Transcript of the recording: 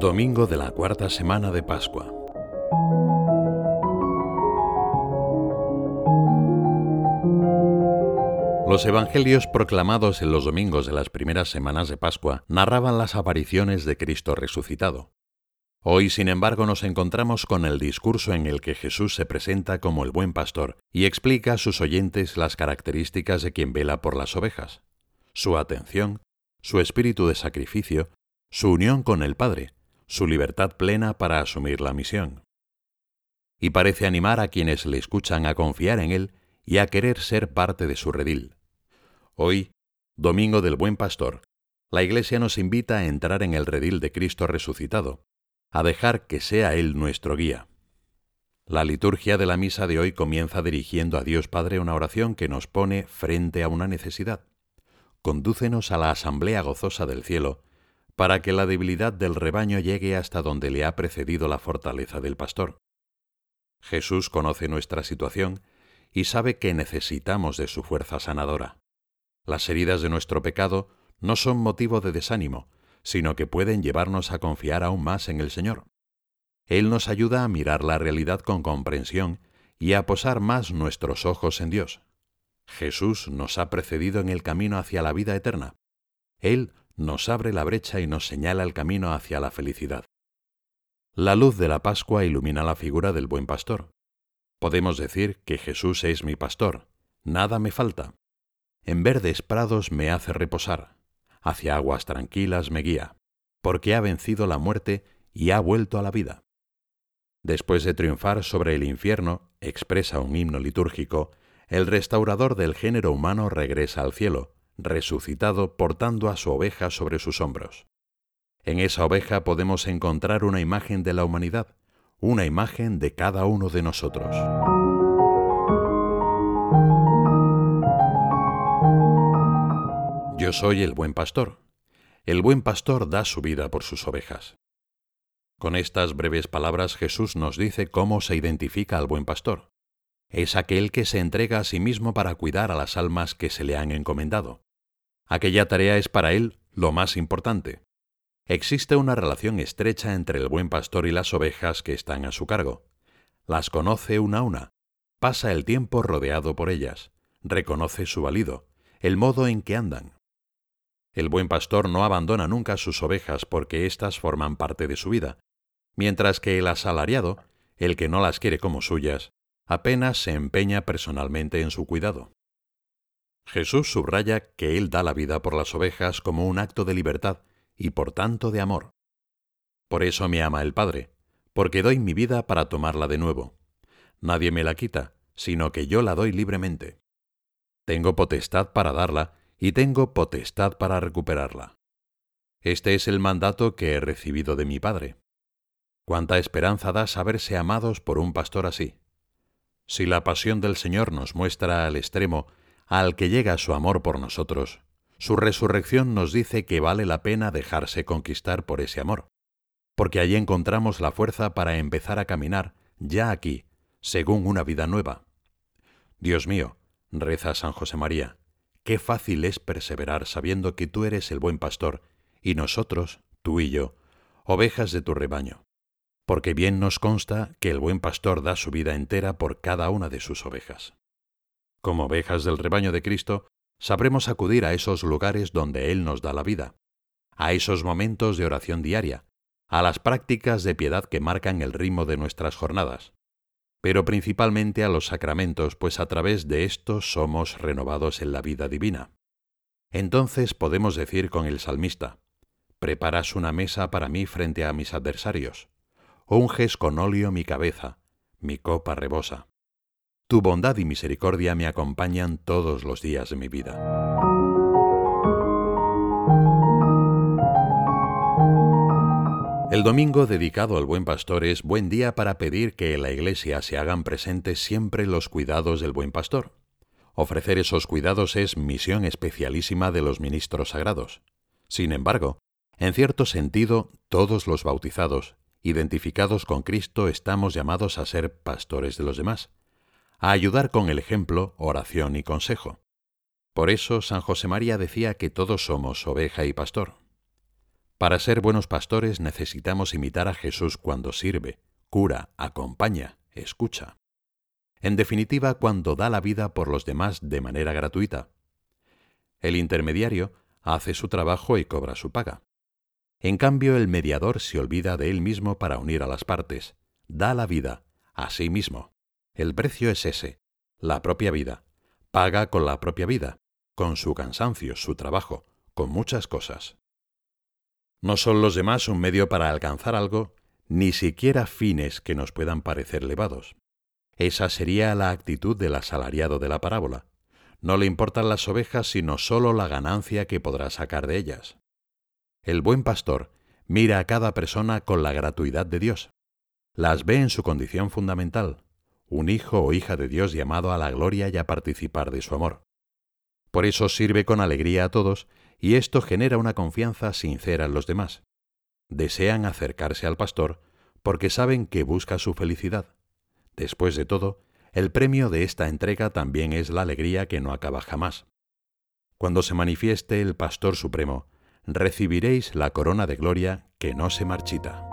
Domingo de la cuarta semana de Pascua. Los evangelios proclamados en los domingos de las primeras semanas de Pascua narraban las apariciones de Cristo resucitado. Hoy, sin embargo, nos encontramos con el discurso en el que Jesús se presenta como el buen pastor y explica a sus oyentes las características de quien vela por las ovejas, su atención, su espíritu de sacrificio, su unión con el Padre, su libertad plena para asumir la misión. Y parece animar a quienes le escuchan a confiar en Él y a querer ser parte de su redil. Hoy, Domingo del Buen Pastor, la Iglesia nos invita a entrar en el redil de Cristo resucitado, a dejar que sea Él nuestro guía. La liturgia de la misa de hoy comienza dirigiendo a Dios Padre una oración que nos pone frente a una necesidad. Condúcenos a la asamblea gozosa del cielo, para que la debilidad del rebaño llegue hasta donde le ha precedido la fortaleza del pastor. Jesús conoce nuestra situación y sabe que necesitamos de su fuerza sanadora. Las heridas de nuestro pecado no son motivo de desánimo, sino que pueden llevarnos a confiar aún más en el Señor. Él nos ayuda a mirar la realidad con comprensión y a posar más nuestros ojos en Dios. Jesús nos ha precedido en el camino hacia la vida eterna. Él nos abre la brecha y nos señala el camino hacia la felicidad. La luz de la Pascua ilumina la figura del buen pastor. Podemos decir que Jesús es mi pastor, nada me falta. En verdes prados me hace reposar, hacia aguas tranquilas me guía, porque ha vencido la muerte y ha vuelto a la vida. Después de triunfar sobre el infierno, expresa un himno litúrgico, el restaurador del género humano regresa al cielo, resucitado portando a su oveja sobre sus hombros. En esa oveja podemos encontrar una imagen de la humanidad, una imagen de cada uno de nosotros. Yo soy el buen pastor. El buen pastor da su vida por sus ovejas. Con estas breves palabras Jesús nos dice cómo se identifica al buen pastor. Es aquel que se entrega a sí mismo para cuidar a las almas que se le han encomendado. Aquella tarea es para él lo más importante. Existe una relación estrecha entre el buen pastor y las ovejas que están a su cargo. Las conoce una a una, pasa el tiempo rodeado por ellas, reconoce su valido, el modo en que andan. El buen pastor no abandona nunca sus ovejas porque éstas forman parte de su vida, mientras que el asalariado, el que no las quiere como suyas, apenas se empeña personalmente en su cuidado. Jesús subraya que Él da la vida por las ovejas como un acto de libertad y por tanto de amor. Por eso me ama el Padre, porque doy mi vida para tomarla de nuevo. Nadie me la quita, sino que yo la doy libremente. Tengo potestad para darla y tengo potestad para recuperarla. Este es el mandato que he recibido de mi Padre. Cuánta esperanza da saberse amados por un pastor así. Si la pasión del Señor nos muestra al extremo al que llega su amor por nosotros, su resurrección nos dice que vale la pena dejarse conquistar por ese amor, porque allí encontramos la fuerza para empezar a caminar, ya aquí, según una vida nueva. Dios mío, reza San José María, qué fácil es perseverar sabiendo que tú eres el buen pastor, y nosotros, tú y yo, ovejas de tu rebaño, porque bien nos consta que el buen pastor da su vida entera por cada una de sus ovejas. Como ovejas del rebaño de Cristo, sabremos acudir a esos lugares donde Él nos da la vida, a esos momentos de oración diaria, a las prácticas de piedad que marcan el ritmo de nuestras jornadas, pero principalmente a los sacramentos, pues a través de estos somos renovados en la vida divina. Entonces podemos decir con el salmista, Preparas una mesa para mí frente a mis adversarios, unges con óleo mi cabeza, mi copa rebosa. Tu bondad y misericordia me acompañan todos los días de mi vida. El domingo dedicado al buen pastor es buen día para pedir que en la iglesia se hagan presentes siempre los cuidados del buen pastor. Ofrecer esos cuidados es misión especialísima de los ministros sagrados. Sin embargo, en cierto sentido, todos los bautizados, identificados con Cristo, estamos llamados a ser pastores de los demás a ayudar con el ejemplo, oración y consejo. Por eso San José María decía que todos somos oveja y pastor. Para ser buenos pastores necesitamos imitar a Jesús cuando sirve, cura, acompaña, escucha. En definitiva, cuando da la vida por los demás de manera gratuita. El intermediario hace su trabajo y cobra su paga. En cambio, el mediador se olvida de él mismo para unir a las partes, da la vida, a sí mismo. El precio es ese, la propia vida. Paga con la propia vida, con su cansancio, su trabajo, con muchas cosas. No son los demás un medio para alcanzar algo, ni siquiera fines que nos puedan parecer elevados. Esa sería la actitud del asalariado de la parábola. No le importan las ovejas sino sólo la ganancia que podrá sacar de ellas. El buen pastor mira a cada persona con la gratuidad de Dios. Las ve en su condición fundamental, un hijo o hija de Dios llamado a la gloria y a participar de su amor. Por eso sirve con alegría a todos y esto genera una confianza sincera en los demás. Desean acercarse al pastor porque saben que busca su felicidad. Después de todo, el premio de esta entrega también es la alegría que no acaba jamás. Cuando se manifieste el Pastor Supremo, recibiréis la corona de gloria que no se marchita.